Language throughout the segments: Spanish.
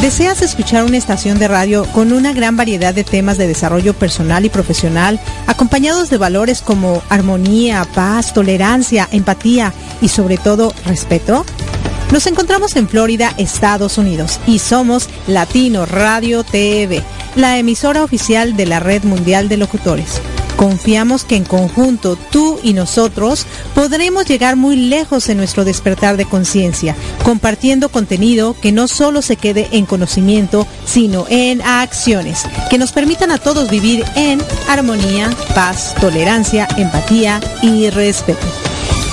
¿Deseas escuchar una estación de radio con una gran variedad de temas de desarrollo personal y profesional, acompañados de valores como armonía, paz, tolerancia, empatía y sobre todo respeto? Nos encontramos en Florida, Estados Unidos, y somos Latino Radio TV, la emisora oficial de la Red Mundial de Locutores. Confiamos que en conjunto tú y nosotros podremos llegar muy lejos en nuestro despertar de conciencia, compartiendo contenido que no solo se quede en conocimiento, sino en acciones, que nos permitan a todos vivir en armonía, paz, tolerancia, empatía y respeto.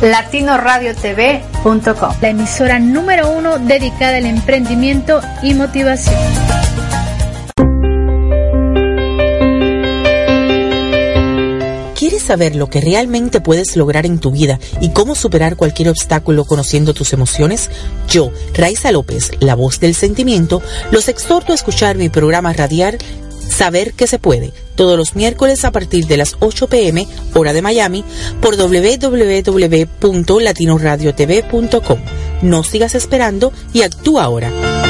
latinoradiotv.com, la emisora número uno dedicada al emprendimiento y motivación. saber lo que realmente puedes lograr en tu vida y cómo superar cualquier obstáculo conociendo tus emociones? Yo, Raiza López, la voz del sentimiento, los exhorto a escuchar mi programa radial Saber que se puede, todos los miércoles a partir de las 8 pm, hora de Miami, por www.latinoradiotv.com. No sigas esperando y actúa ahora.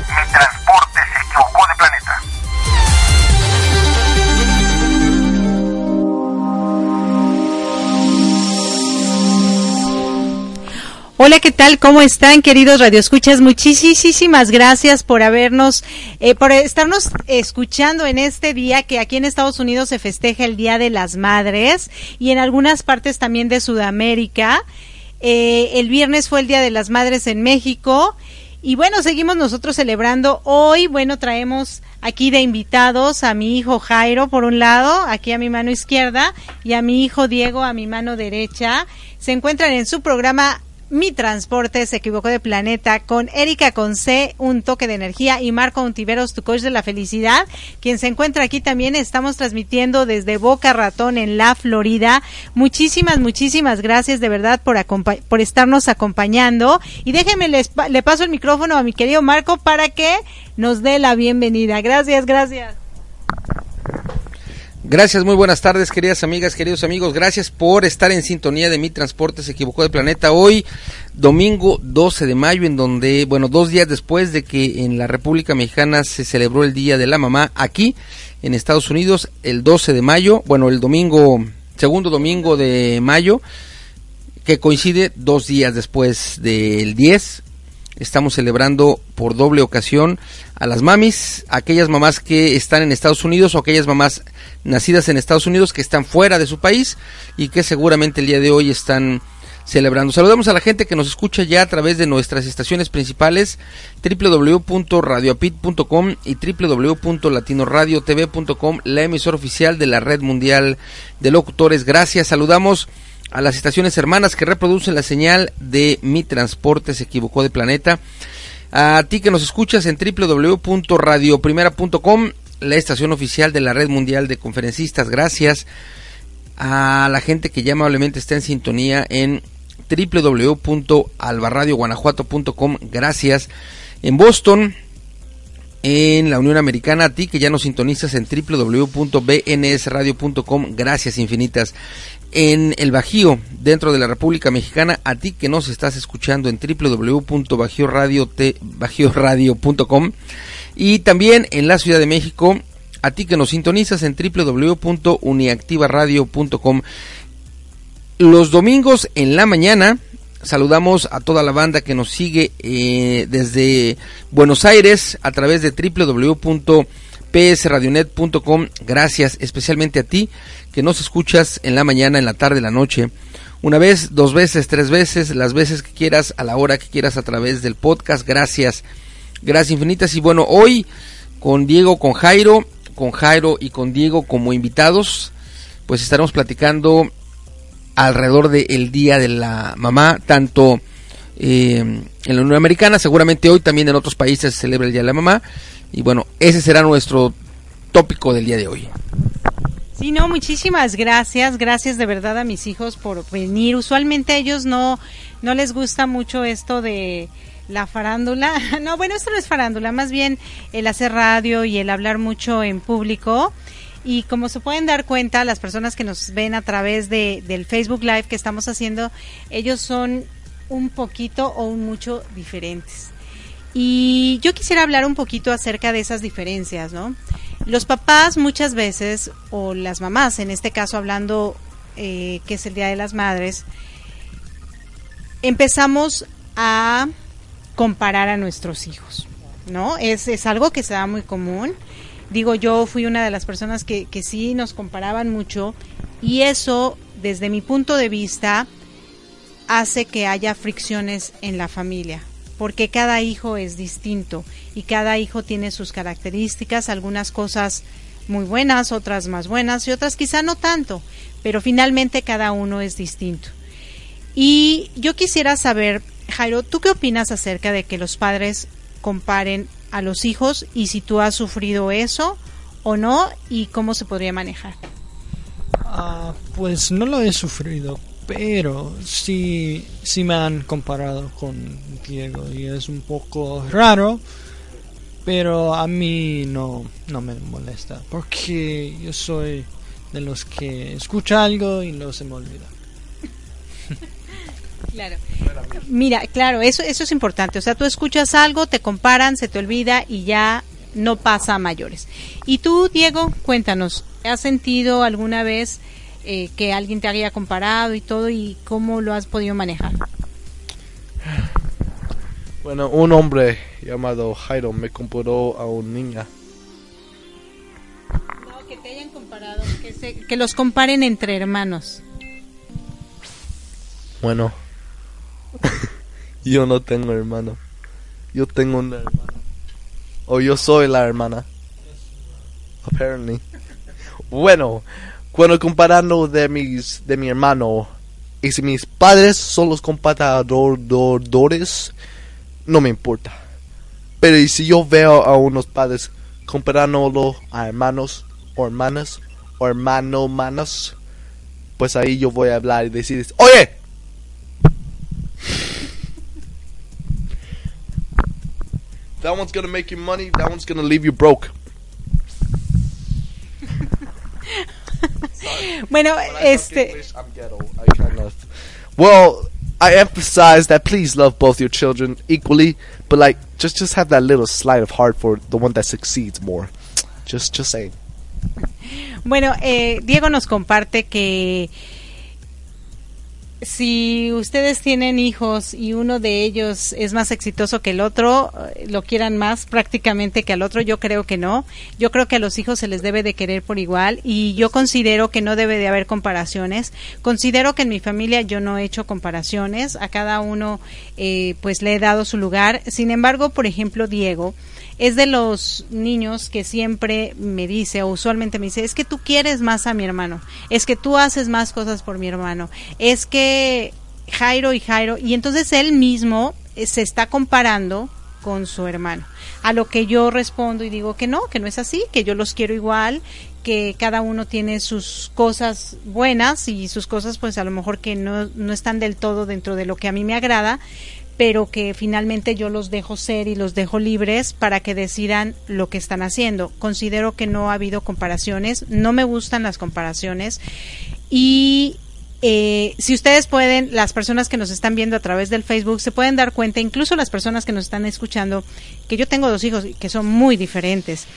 Hola, ¿qué tal? ¿Cómo están, queridos radioescuchas? Muchísimas gracias por habernos, eh, por estarnos escuchando en este día que aquí en Estados Unidos se festeja el Día de las Madres y en algunas partes también de Sudamérica. Eh, el viernes fue el Día de las Madres en México. Y bueno, seguimos nosotros celebrando hoy. Bueno, traemos aquí de invitados a mi hijo Jairo, por un lado, aquí a mi mano izquierda, y a mi hijo Diego a mi mano derecha. Se encuentran en su programa mi transporte se equivocó de planeta con Erika Conce, un toque de energía y Marco Untiveros, tu coach de la felicidad, quien se encuentra aquí también. Estamos transmitiendo desde Boca Ratón en la Florida. Muchísimas, muchísimas gracias de verdad por, estarnos acompañando. Y déjenme, le paso el micrófono a mi querido Marco para que nos dé la bienvenida. Gracias, gracias. Gracias, muy buenas tardes, queridas amigas, queridos amigos. Gracias por estar en sintonía de Mi Transporte se equivocó de planeta. Hoy, domingo 12 de mayo, en donde, bueno, dos días después de que en la República Mexicana se celebró el Día de la Mamá, aquí en Estados Unidos, el 12 de mayo, bueno, el domingo, segundo domingo de mayo, que coincide dos días después del 10, estamos celebrando por doble ocasión a las mamis, aquellas mamás que están en Estados Unidos o aquellas mamás nacidas en Estados Unidos que están fuera de su país y que seguramente el día de hoy están celebrando. Saludamos a la gente que nos escucha ya a través de nuestras estaciones principales www.radioapit.com y www.latinoradiotv.com, la emisora oficial de la Red Mundial de Locutores. Gracias, saludamos a las estaciones hermanas que reproducen la señal de Mi Transporte se equivocó de planeta. A ti que nos escuchas en www.radioprimera.com, la estación oficial de la Red Mundial de Conferencistas. Gracias a la gente que ya amablemente está en sintonía en www.albarradioguanajuato.com. Gracias. En Boston, en la Unión Americana, a ti que ya nos sintonizas en www.bnsradio.com. Gracias infinitas en el Bajío, dentro de la República Mexicana, a ti que nos estás escuchando en www.bajioradio.com y también en la Ciudad de México, a ti que nos sintonizas en www.uniactivaradio.com. Los domingos en la mañana saludamos a toda la banda que nos sigue eh, desde Buenos Aires a través de www.psradionet.com. Gracias especialmente a ti que nos escuchas en la mañana, en la tarde, en la noche. Una vez, dos veces, tres veces, las veces que quieras, a la hora que quieras a través del podcast. Gracias. Gracias infinitas. Y bueno, hoy con Diego, con Jairo, con Jairo y con Diego como invitados, pues estaremos platicando alrededor del Día de la Mamá, tanto eh, en la Unión Americana, seguramente hoy también en otros países se celebra el Día de la Mamá. Y bueno, ese será nuestro tópico del día de hoy. Sí, no, muchísimas gracias. Gracias de verdad a mis hijos por venir. Usualmente a ellos no, no les gusta mucho esto de la farándula. No, bueno, esto no es farándula, más bien el hacer radio y el hablar mucho en público. Y como se pueden dar cuenta, las personas que nos ven a través de, del Facebook Live que estamos haciendo, ellos son un poquito o un mucho diferentes. Y yo quisiera hablar un poquito acerca de esas diferencias, ¿no? Los papás muchas veces, o las mamás, en este caso hablando eh, que es el Día de las Madres, empezamos a comparar a nuestros hijos, ¿no? Es, es algo que se da muy común. Digo, yo fui una de las personas que, que sí nos comparaban mucho y eso, desde mi punto de vista, hace que haya fricciones en la familia, porque cada hijo es distinto y cada hijo tiene sus características, algunas cosas muy buenas, otras más buenas y otras quizá no tanto, pero finalmente cada uno es distinto. Y yo quisiera saber, Jairo, ¿tú qué opinas acerca de que los padres comparen a los hijos y si tú has sufrido eso o no y cómo se podría manejar? Ah, pues no lo he sufrido, pero sí, sí me han comparado con Diego y es un poco raro, pero a mí no, no me molesta, porque yo soy de los que escucha algo y no se me olvida. Claro. Mira, claro, eso, eso es importante. O sea, tú escuchas algo, te comparan, se te olvida y ya no pasa a mayores. Y tú, Diego, cuéntanos, ¿has sentido alguna vez eh, que alguien te haya comparado y todo y cómo lo has podido manejar? Bueno, un hombre llamado Jairo me comparó a un niña. No, que te hayan comparado, que, se, que los comparen entre hermanos. Bueno, yo no tengo hermano. Yo tengo una hermana. O yo soy la hermana. Apparently. Bueno, cuando comparando de mis de mi hermano y si mis padres son los comparadores, no me importa. Pero y si yo veo a unos padres comparándolo a hermanos o hermanas o hermano pues ahí yo voy a hablar y decir, oye, That one's gonna make you money. That one's gonna leave you broke. bueno, este. English. I. Well, I emphasize that please love both your children equally, but like just just have that little slight of heart for the one that succeeds more. Just just saying. Bueno, eh, Diego nos comparte que si ustedes tienen hijos y uno de ellos es más exitoso que el otro, eh, lo quieran más prácticamente que al otro, yo creo que no. Yo creo que a los hijos se les debe de querer por igual y yo considero que no debe de haber comparaciones. Considero que en mi familia yo no he hecho comparaciones, a cada uno eh, pues le he dado su lugar. Sin embargo, por ejemplo, Diego, es de los niños que siempre me dice o usualmente me dice, es que tú quieres más a mi hermano, es que tú haces más cosas por mi hermano, es que Jairo y Jairo, y entonces él mismo eh, se está comparando con su hermano. A lo que yo respondo y digo que no, que no es así, que yo los quiero igual, que cada uno tiene sus cosas buenas y sus cosas pues a lo mejor que no, no están del todo dentro de lo que a mí me agrada, pero que finalmente yo los dejo ser y los dejo libres para que decidan lo que están haciendo. Considero que no ha habido comparaciones, no me gustan las comparaciones y eh, si ustedes pueden, las personas que nos están viendo a través del Facebook, se pueden dar cuenta, incluso las personas que nos están escuchando, que yo tengo dos hijos que son muy diferentes.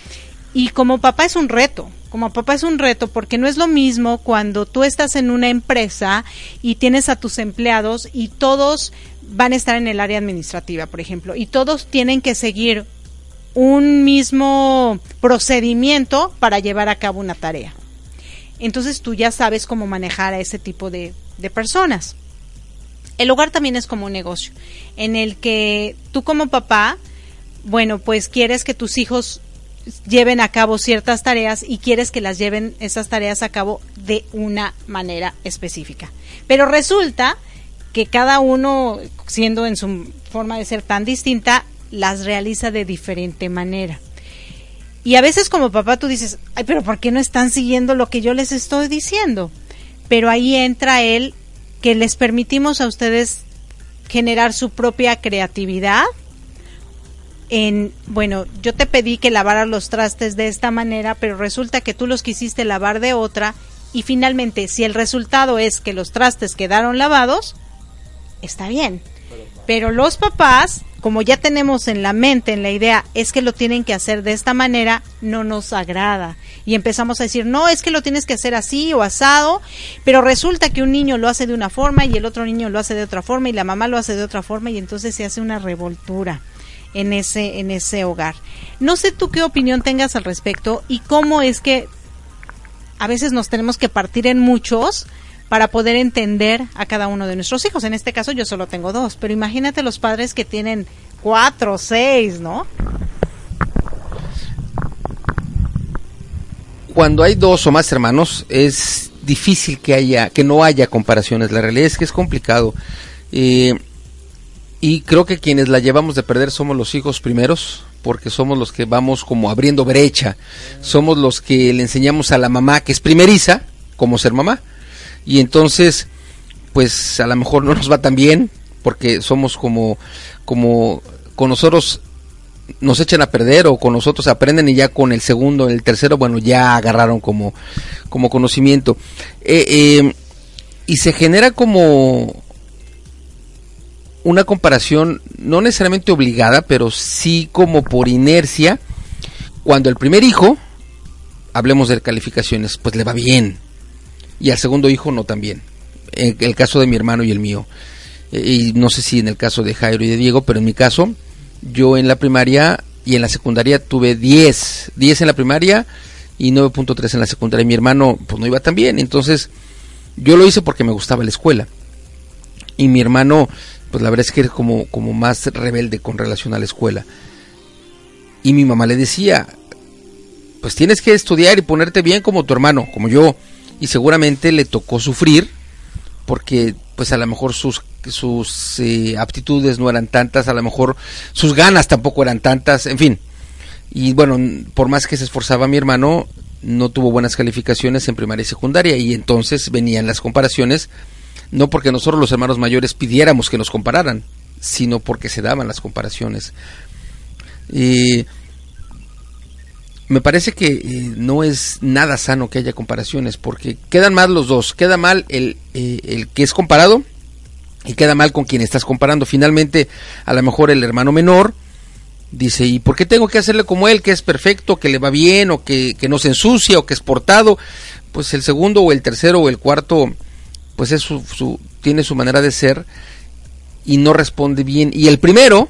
Y como papá es un reto, como papá es un reto porque no es lo mismo cuando tú estás en una empresa y tienes a tus empleados y todos van a estar en el área administrativa, por ejemplo, y todos tienen que seguir un mismo procedimiento para llevar a cabo una tarea. Entonces tú ya sabes cómo manejar a ese tipo de, personas. El hogar también es como un negocio, en el que tú como papá, bueno, pues quieres que tus hijos lleven a cabo ciertas tareas y quieres que las lleven esas tareas a cabo de una manera específica. Pero resulta que cada uno, siendo en su forma de ser tan distinta, las realiza de diferente manera. Y a veces como papá tú dices, ay, pero ¿por qué no están siguiendo lo que yo les estoy diciendo? Pero ahí entra él que les permitimos a ustedes generar su propia creatividad en, bueno, yo te pedí que lavaras los trastes de esta manera, pero resulta que tú los quisiste lavar de otra y finalmente si el resultado es que los trastes quedaron lavados, está bien. Pero los papás como ya tenemos en la mente, en la idea, es que lo tienen que hacer de esta manera, no nos agrada. Y empezamos a decir, no, es que lo tienes que hacer así o asado, pero resulta que un niño lo hace de una forma y el otro niño lo hace de otra forma y la mamá lo hace de otra forma y entonces se hace una revoltura en ese, en ese hogar. No sé tú qué opinión tengas al respecto y cómo es que a veces nos tenemos que partir en muchos para poder entender a cada uno de nuestros hijos. En este caso yo solo tengo dos, pero imagínate los padres que tienen cuatro, seis, ¿no? Cuando hay dos o más hermanos es difícil que haya, que no haya comparaciones. La realidad es que es complicado. Eh, y creo que quienes la llevamos de perder somos los hijos primeros, porque somos los que vamos como abriendo brecha. Somos los que le enseñamos a la mamá que es primeriza, como ser mamá y entonces pues a lo mejor no nos va tan bien porque somos como como con nosotros nos echan a perder o con nosotros aprenden y ya con el segundo, el tercero, bueno, ya agarraron como, como conocimiento. Eh, eh, y se genera como una comparación, no necesariamente obligada, pero sí como por inercia, cuando el primer hijo, hablemos de calificaciones, pues le va bien, y al segundo hijo no también. En el caso de mi hermano y el mío. Eh, y no sé si en el caso de Jairo y de Diego, pero en mi caso, yo en la primaria y en la secundaria tuve 10, 10 en la primaria y 9.3 en la secundaria. mi hermano pues no iba tan bien, entonces yo lo hice porque me gustaba la escuela. Y mi hermano, pues la verdad es que era como, como más rebelde con relación a la escuela. Y mi mamá le decía, pues tienes que estudiar y ponerte bien como tu hermano, como yo y seguramente le tocó sufrir porque pues a lo mejor sus sus eh, aptitudes no eran tantas, a lo mejor sus ganas tampoco eran tantas, en fin. Y bueno, por más que se esforzaba mi hermano, no tuvo buenas calificaciones en primaria y secundaria y entonces venían las comparaciones, no porque nosotros los hermanos mayores pidiéramos que nos compararan, sino porque se daban las comparaciones. Y me parece que eh, no es nada sano que haya comparaciones, porque quedan mal los dos. Queda mal el, eh, el que es comparado y queda mal con quien estás comparando. Finalmente, a lo mejor el hermano menor dice, ¿y por qué tengo que hacerle como él, que es perfecto, que le va bien, o que, que no se ensucia, o que es portado? Pues el segundo, o el tercero, o el cuarto, pues es su, su, tiene su manera de ser y no responde bien. Y el primero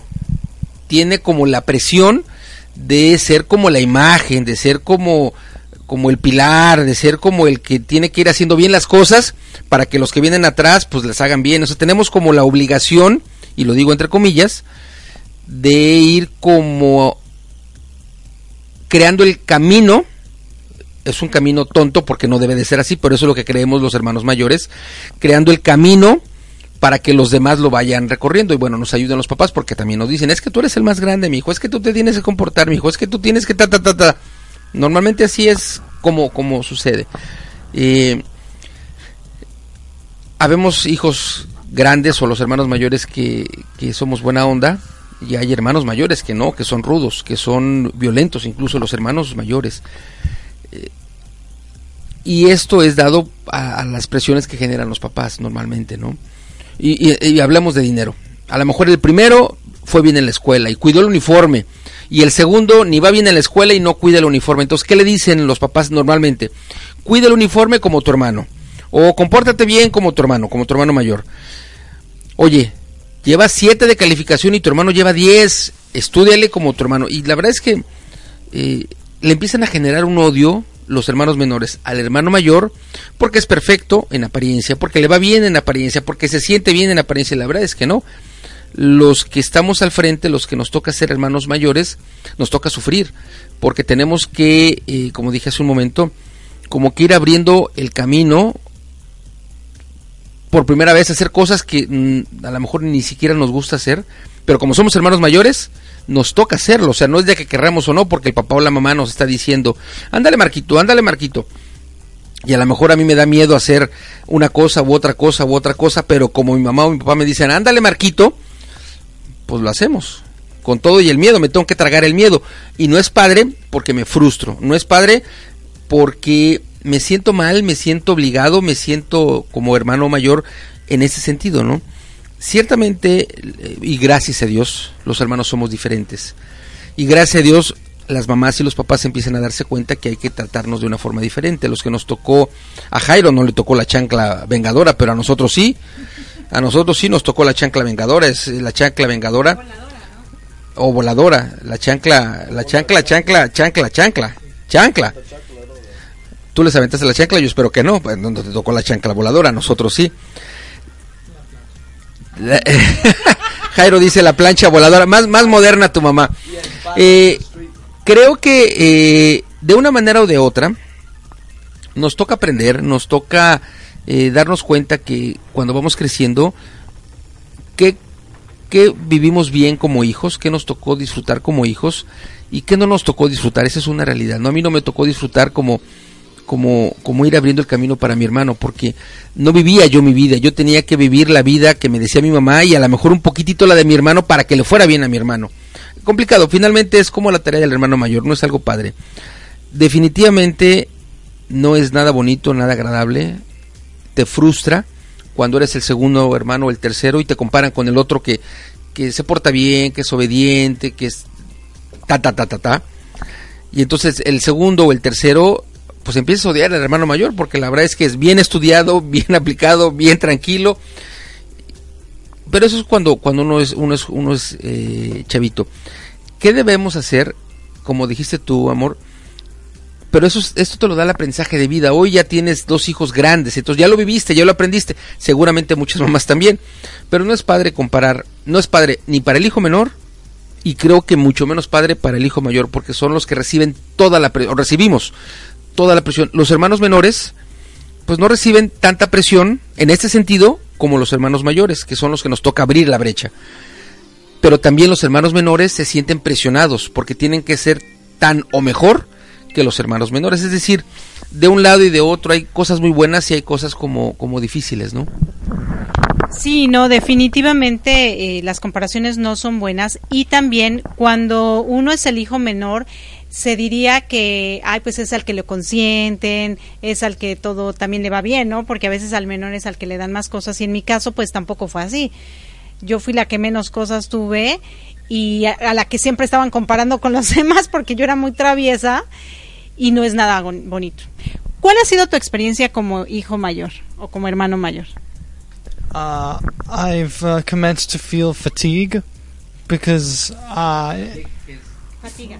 tiene como la presión de ser como la imagen, de ser como como el pilar, de ser como el que tiene que ir haciendo bien las cosas para que los que vienen atrás pues las hagan bien. O tenemos como la obligación, y lo digo entre comillas, de ir como creando el camino. Es un camino tonto porque no debe de ser así, pero eso es lo que creemos los hermanos mayores, creando el camino para que los demás lo vayan recorriendo. Y bueno, nos ayudan los papás porque también nos dicen, es que tú eres el más grande, mi hijo, es que tú te tienes que comportar, mi hijo, es que tú tienes que ta, ta, ta, ta. Normalmente así es como, como sucede. Eh, habemos hijos grandes o los hermanos mayores que, que somos buena onda y hay hermanos mayores que no, que son rudos, que son violentos, incluso los hermanos mayores. Eh, y esto es dado a, a, las presiones que generan los papás normalmente, ¿no? Y, hablamos de dinero. A lo mejor el primero fue bien en la escuela y cuidó el uniforme. Y el segundo ni va bien en la escuela y no cuida el uniforme. Entonces, ¿qué le dicen los papás normalmente? Cuida el uniforme como tu hermano. O compórtate bien como tu hermano, como tu hermano mayor. Oye, lleva 7 de calificación y tu hermano lleva 10. Estudiale como tu hermano. Y la verdad es que eh, le empiezan a generar un odio los hermanos menores al hermano mayor porque es perfecto en apariencia, porque le va bien en apariencia, porque se siente bien en apariencia. La verdad es que no. Los que estamos al frente, los que nos toca ser hermanos mayores, nos toca sufrir, porque tenemos que, eh, como dije hace un momento, como que ir abriendo el camino por primera vez, hacer cosas que mm, a lo mejor ni siquiera nos gusta hacer, pero como somos hermanos mayores, nos toca hacerlo, o sea, no es de que querramos o no, porque el papá o la mamá nos está diciendo, ándale Marquito, ándale Marquito. Y a lo mejor a mí me da miedo hacer una cosa u otra cosa u otra cosa, pero como mi mamá o mi papá me dicen, ándale Marquito, pues lo hacemos. Con todo y el miedo, me tengo que tragar el miedo. Y no es padre porque me frustro, no es padre porque me siento mal, me siento obligado, me siento como hermano mayor en ese sentido, ¿no? Ciertamente, eh, y gracias a Dios, los hermanos somos diferentes. Y gracias a Dios, las mamás y los papás empiezan a darse cuenta que hay que tratarnos de una forma diferente. Los que nos tocó, a Jairo no le tocó la chancla vengadora, pero a nosotros sí. A nosotros sí nos tocó la chancla vengadora, es la chancla vengadora. O voladora, la chancla, la chancla, chancla, chancla, chancla, chancla. Tú les aventaste la chancla, yo espero que no, pues, no te tocó la chancla voladora, a nosotros sí. Jairo dice la plancha voladora, más, más moderna tu mamá. Eh, creo que eh, de una manera o de otra nos toca aprender, nos toca eh, darnos cuenta que cuando vamos creciendo, que, que vivimos bien como hijos, que nos tocó disfrutar como hijos y que no nos tocó disfrutar, esa es una realidad. No a mí no me tocó disfrutar como como, como ir abriendo el camino para mi hermano, porque no vivía yo mi vida, yo tenía que vivir la vida que me decía mi mamá y a lo mejor un poquitito la de mi hermano para que le fuera bien a mi hermano. Complicado, finalmente es como la tarea del hermano mayor, no es algo padre. Definitivamente no es nada bonito, nada agradable, te frustra cuando eres el segundo hermano o el tercero y te comparan con el otro que, que se porta bien, que es obediente, que es ta ta ta ta ta. Y entonces el segundo o el tercero pues empiezas a odiar al hermano mayor porque la verdad es que es bien estudiado, bien aplicado, bien tranquilo. Pero eso es cuando, cuando uno es, uno es, uno es eh, chavito. ¿Qué debemos hacer? Como dijiste tú, amor. Pero eso, es- esto te lo da el aprendizaje de vida. Hoy ya tienes dos hijos grandes, entonces ya lo viviste, ya lo aprendiste. Seguramente muchas mamás también. Pero no es padre comparar, no es padre ni para el hijo menor y creo que mucho menos padre para el hijo mayor porque son los que reciben toda la presión, recibimos toda la presión. Los hermanos menores, pues no reciben tanta presión en este sentido como los hermanos mayores, que son los que nos toca abrir la brecha. Pero también los hermanos menores se sienten presionados porque tienen que ser tan o mejor que los hermanos menores. Es decir, de un lado y de otro hay cosas muy buenas y hay cosas como, como difíciles, ¿no? Sí, no, definitivamente eh, las comparaciones no son buenas y también cuando uno es el hijo menor se diría que, ay, pues es al que lo consienten, es al que todo también le va bien, ¿no? Porque a veces al menor es al que le dan más cosas y en mi caso pues tampoco fue así. Yo fui la que menos cosas tuve y a, a la que siempre estaban comparando con los demás porque yo era muy traviesa y no es nada bonito. ¿Cuál ha sido tu experiencia como hijo mayor o como hermano mayor? Uh, I've uh, commenced to feel fatigue because uh, Fatiga.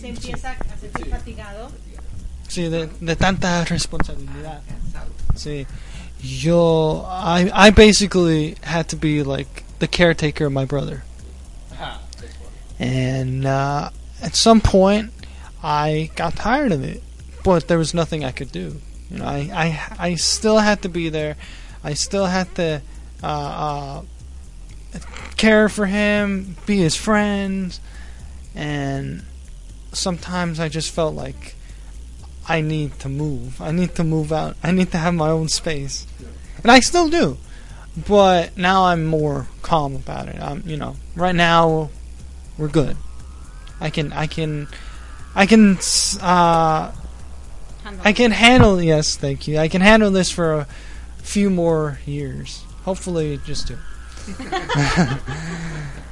Se empieza a sentir fatigado. sí, de, de tanta responsabilidad. Sí. Yo, I, I basically had to be like the caretaker of my brother. And uh, at some point, I got tired of it, but there was nothing I could do. You know, I, I, I still had to be there. I still had to uh, uh, care for him, be his friend, and sometimes I just felt like I need to move. I need to move out. I need to have my own space, and I still do. But now I'm more calm about it. I'm, you know, right now we're good. I can, I can, I can, s- uh, I can handle. Yes, thank you. I can handle this for a few more years. Hopefully, just two.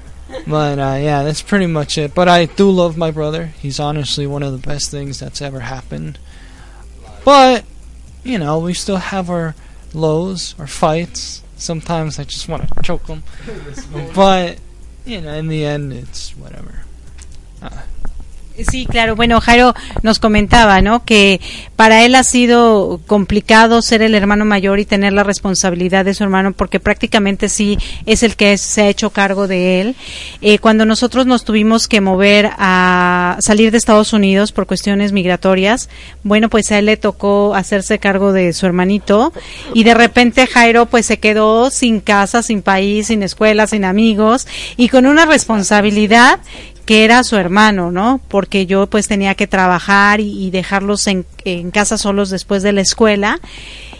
but uh, yeah, that's pretty much it. But I do love my brother. He's honestly one of the best things that's ever happened. But you know, we still have our lows, our fights. Sometimes I just want to choke him. but you know, in the end, it's whatever. Uh, Sí, claro. Bueno, Jairo nos comentaba, ¿no? Que para él ha sido complicado ser el hermano mayor y tener la responsabilidad de su hermano porque prácticamente sí es el que se ha hecho cargo de él. Eh, cuando nosotros nos tuvimos que mover a salir de Estados Unidos por cuestiones migratorias, bueno, pues a él le tocó hacerse cargo de su hermanito y de repente Jairo pues se quedó sin casa, sin país, sin escuela, sin amigos y con una responsabilidad que era su hermano, ¿no? Porque yo pues tenía que trabajar y, dejarlos en, en casa solos después de la escuela.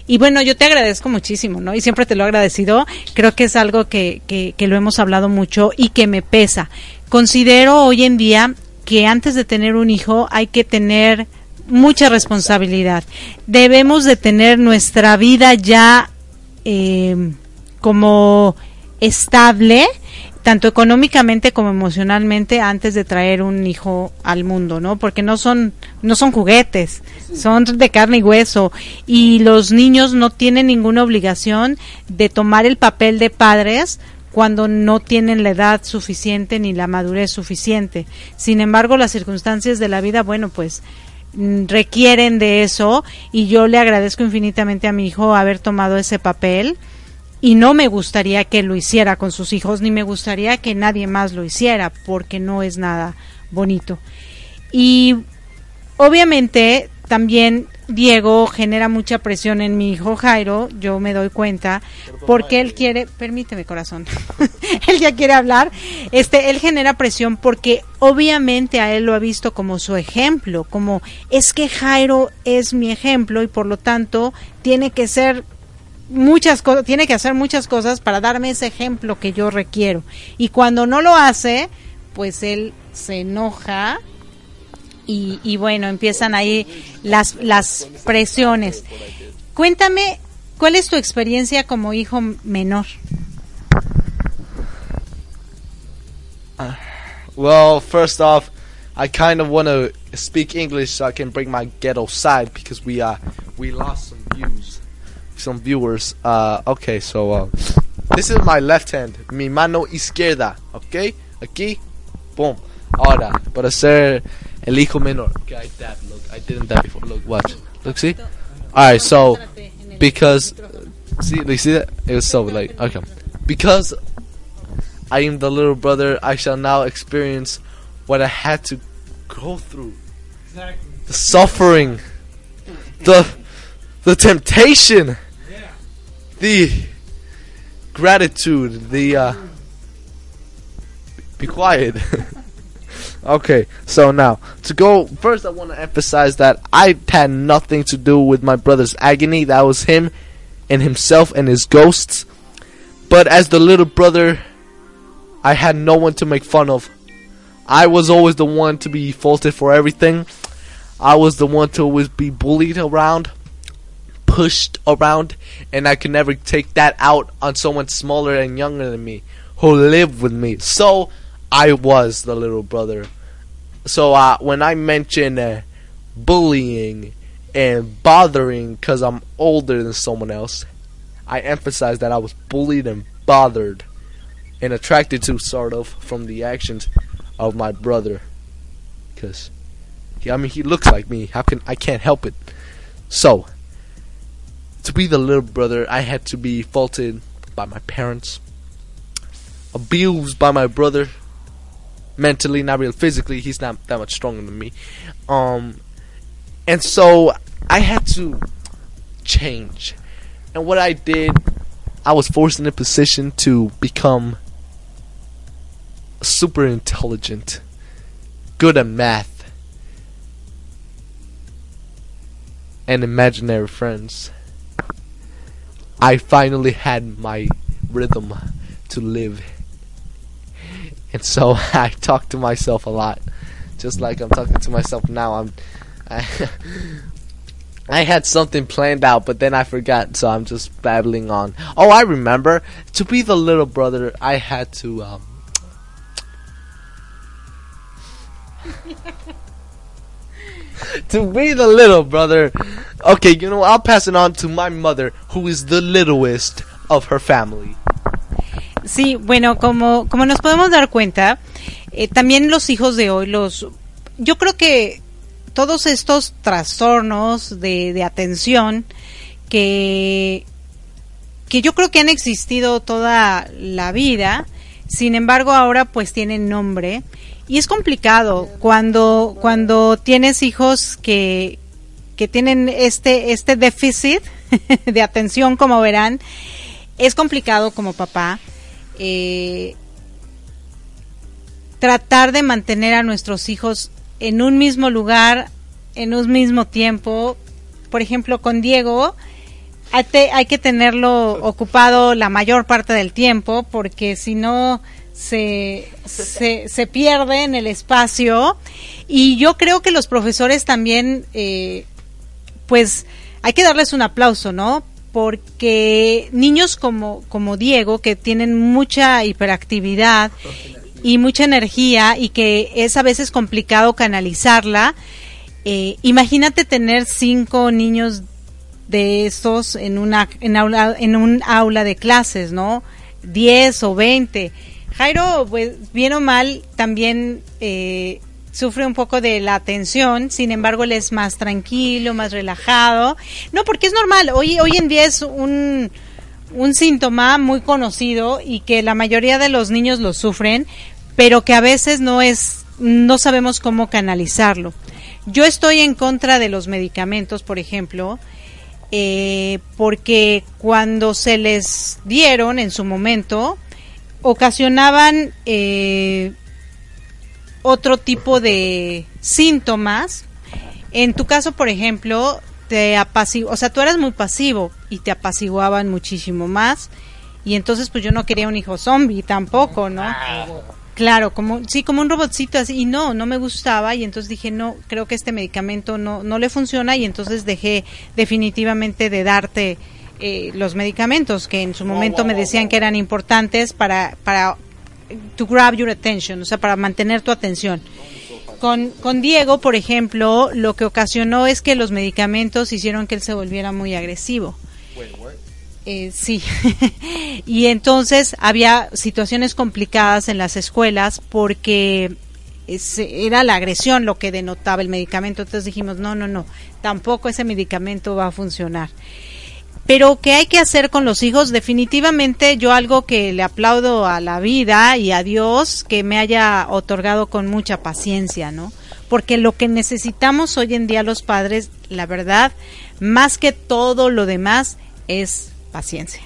Y bueno, yo te agradezco muchísimo, ¿no? Y siempre te lo he agradecido. Creo que es algo que, que, que lo hemos hablado mucho y que me pesa. Considero hoy en día que antes de tener un hijo hay que tener mucha responsabilidad. Debemos de tener nuestra vida ya eh, como estable tanto económicamente como emocionalmente antes de traer un hijo al mundo, ¿no? Porque no son no son juguetes, son de carne y hueso y los niños no tienen ninguna obligación de tomar el papel de padres cuando no tienen la edad suficiente ni la madurez suficiente. Sin embargo, las circunstancias de la vida, bueno, pues mm, requieren de eso y yo le agradezco infinitamente a mi hijo haber tomado ese papel y no me gustaría que lo hiciera con sus hijos, ni me gustaría que nadie más lo hiciera, porque no es nada bonito. Y obviamente también Diego genera mucha presión en mi hijo Jairo, yo me doy cuenta, porque él quiere, permíteme corazón, él ya quiere hablar, este, él genera presión porque obviamente a él lo ha visto como su ejemplo, como es que Jairo es mi ejemplo y por lo tanto tiene que ser muchas cosas, tiene que hacer muchas cosas para darme ese ejemplo que yo requiero. Y cuando no lo hace, pues él se enoja y, bueno, empiezan ahí las, las presiones. Cuéntame, ¿cuál es tu experiencia como hijo menor? Uh, well, first off, I kind of want to speak English so I can bring my ghetto side because we uh we lost some views. Some viewers. Uh, okay, so uh, this is my left hand, mi mano izquierda, okay? Aquí, boom. Ahora, para ser el hijo menor. Okay, I dab, look, I didn't dab before. Look, watch. Look, see? Alright, so, because, see, you see that? It was so, like, okay. Because I am the little brother, I shall now experience what I had to go through. Exactly. The suffering. The, the temptation the gratitude, the uh, be quiet. okay, so now to go first, I want to emphasize that I had nothing to do with my brother's agony. That was him and himself and his ghosts. But as the little brother, I had no one to make fun of. I was always the one to be faulted for everything. I was the one to always be bullied around pushed around, and I could never take that out on someone smaller and younger than me who lived with me. So I was the little brother. So uh, when I mention uh, bullying and bothering because I'm older than someone else, I emphasize that I was bullied and bothered and attracted to, sort of, from the actions of my brother. Because, I mean, he looks like me. How can I can't help it? So, to be the little brother, I had to be faulted by my parents, abused by my brother, mentally, not really physically. He's not that much stronger than me. Um, and so I had to change. And what I did, I was forced in a position to become super intelligent, good at math, and imaginary friends. I finally had my rhythm to live. And so I talk to myself a lot. Just like I'm talking to myself now. I'm I, I had something planned out, but then I forgot, so I'm just babbling on. Oh, I remember. To be the little brother, I had to um to be the little brother. Okay, you know, I'll pass it on to my mother, who is the littlest of her family. Sí, bueno, como, como nos podemos dar cuenta, eh, también los hijos de hoy, los, yo creo que todos estos trastornos de, de atención que, que yo creo que han existido toda la vida, sin embargo ahora pues tienen nombre y es complicado cuando, cuando tienes hijos que, que tienen este, este déficit de atención, como verán. Es complicado como papá eh, tratar de mantener a nuestros hijos en un mismo lugar, en un mismo tiempo. Por ejemplo, con Diego, hay que tenerlo ocupado la mayor parte del tiempo, porque si no se, se, pierde en el espacio y yo creo que los profesores también, eh, pues hay que darles un aplauso, ¿no? porque niños como, como Diego, que tienen mucha hiperactividad y mucha energía y que es a veces complicado canalizarla, eh, imagínate tener cinco niños de estos en una en aula en un aula de clases, ¿no? 10 o 20. Jairo, pues bien o mal, también eh, sufre un poco de la atención, sin embargo él es más tranquilo, más relajado. No, porque es normal, hoy, hoy en día es un, un síntoma muy conocido y que la mayoría de los niños lo sufren, pero que a veces no es, no sabemos cómo canalizarlo. Yo estoy en contra de los medicamentos, por ejemplo, eh, porque cuando se les dieron en su momento, ocasionaban eh, otro tipo de síntomas. En tu caso, por ejemplo, te o sea, tú eras muy pasivo y te apaciguaban muchísimo más. Y entonces, pues yo no quería un hijo zombie tampoco, ¿no? Claro, como sí, como un robotcito así y no, no me gustaba y entonces dije, "No, creo que este medicamento no no le funciona" y entonces dejé definitivamente de darte eh, los medicamentos que en su momento me decían que eran importantes para para to grab your attention, o sea, para mantener tu atención. Con, con Diego, por ejemplo, lo que ocasionó es que los medicamentos hicieron que él se volviera muy agresivo. Eh, sí. y entonces había situaciones complicadas en las escuelas porque era la agresión lo que denotaba el medicamento. Entonces dijimos, no, no, no, tampoco ese medicamento va a funcionar. Pero ¿qué hay que hacer con los hijos? Definitivamente yo algo que le aplaudo a la vida y a Dios que me haya otorgado con mucha paciencia, ¿no? Porque lo que necesitamos hoy en día los padres, la verdad, más que todo lo demás, es paciencia.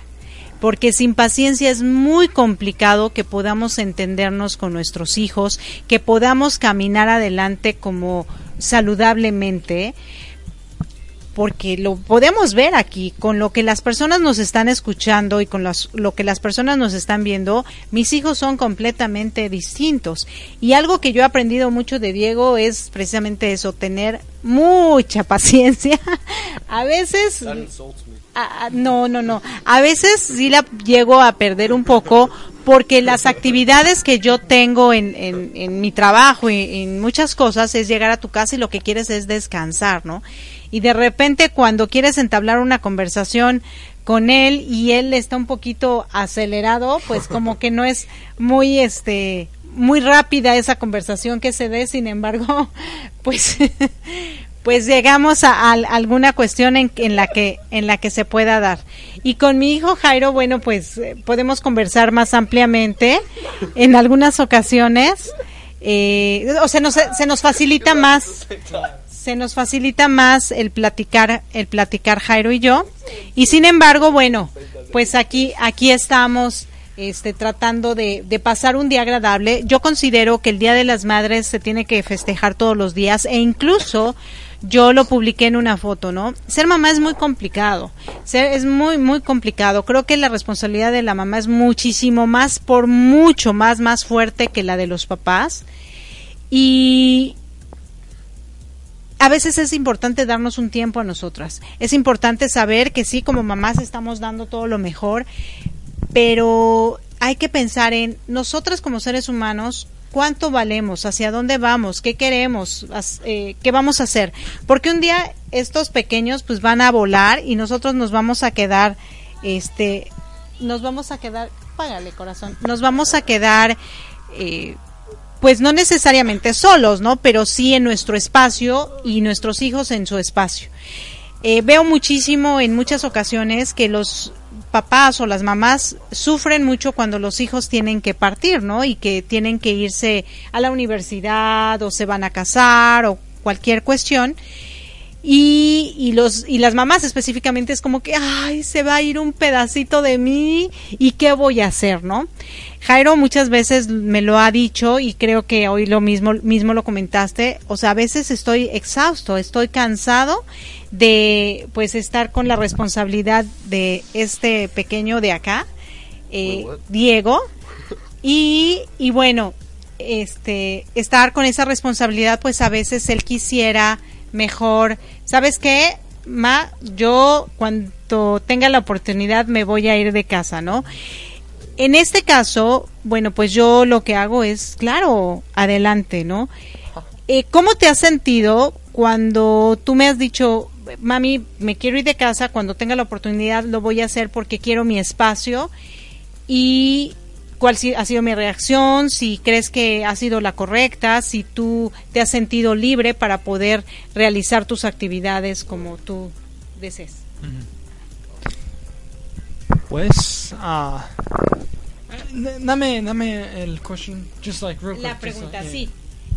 Porque sin paciencia es muy complicado que podamos entendernos con nuestros hijos, que podamos caminar adelante como saludablemente porque lo podemos ver aquí, con lo que las personas nos están escuchando y con lo que las personas nos están viendo, mis hijos son completamente distintos. Y algo que yo he aprendido mucho de Diego es precisamente eso, tener mucha paciencia. a veces... no, no, no. A veces sí la llego a perder un poco porque las actividades que yo tengo en, en, mi trabajo y en muchas cosas es llegar a tu casa y lo que quieres es descansar, ¿no? Y de repente cuando quieres entablar una conversación con él y él está un poquito acelerado, pues como que no es muy este muy rápida esa conversación que se dé, sin embargo, pues pues llegamos a, alguna cuestión en, la que en la que se pueda dar. Y con mi hijo Jairo, bueno, pues eh, podemos conversar más ampliamente en algunas ocasiones. Eh, o sea, nos, se nos facilita más se nos facilita más el platicar, el platicar Jairo y yo. Y sin embargo, bueno, pues aquí, aquí estamos este, tratando de, de, pasar un día agradable. Yo considero que el Día de las Madres se tiene que festejar todos los días e incluso yo lo publiqué en una foto, ¿no? Ser mamá es muy complicado, ser, es muy, muy complicado. Creo que la responsabilidad de la mamá es muchísimo más, por mucho más, más fuerte que la de los papás. Y, a veces es importante darnos un tiempo a nosotras. Es importante saber que sí, como mamás estamos dando todo lo mejor, pero hay que pensar en nosotras como seres humanos, cuánto valemos, hacia dónde vamos, qué queremos, eh, qué vamos a hacer. Porque un día estos pequeños pues van a volar y nosotros nos vamos a quedar, este, nos vamos a quedar, págale corazón, nos vamos a quedar eh, pues no necesariamente solos, ¿no? Pero sí en nuestro espacio y nuestros hijos en su espacio. Eh, veo muchísimo en muchas ocasiones que los papás o las mamás sufren mucho cuando los hijos tienen que partir, ¿no? Y que tienen que irse a la universidad o se van a casar o cualquier cuestión. Y, y, los, y las mamás específicamente es como que, ay, se va a ir un pedacito de mí y qué voy a hacer, ¿no? Jairo muchas veces me lo ha dicho y creo que hoy lo mismo, mismo lo comentaste, o sea, a veces estoy exhausto, estoy cansado de pues estar con la responsabilidad de este pequeño de acá, eh, Diego, y, y bueno, este, estar con esa responsabilidad, pues a veces él quisiera mejor, ¿sabes qué? ma, yo cuando tenga la oportunidad me voy a ir de casa, ¿no? En este caso, bueno, pues yo lo que hago es, claro, adelante, ¿no? Eh, ¿Cómo te has sentido cuando tú me has dicho, mami, me quiero ir de casa, cuando tenga la oportunidad lo voy a hacer porque quiero mi espacio? Y cuál ha sido mi reacción, si crees que ha sido la correcta, si tú te has sentido libre para poder realizar tus actividades como tú desees. Pues, ah, eh, dame, dame el question, just like real La quick, pregunta, like- sí.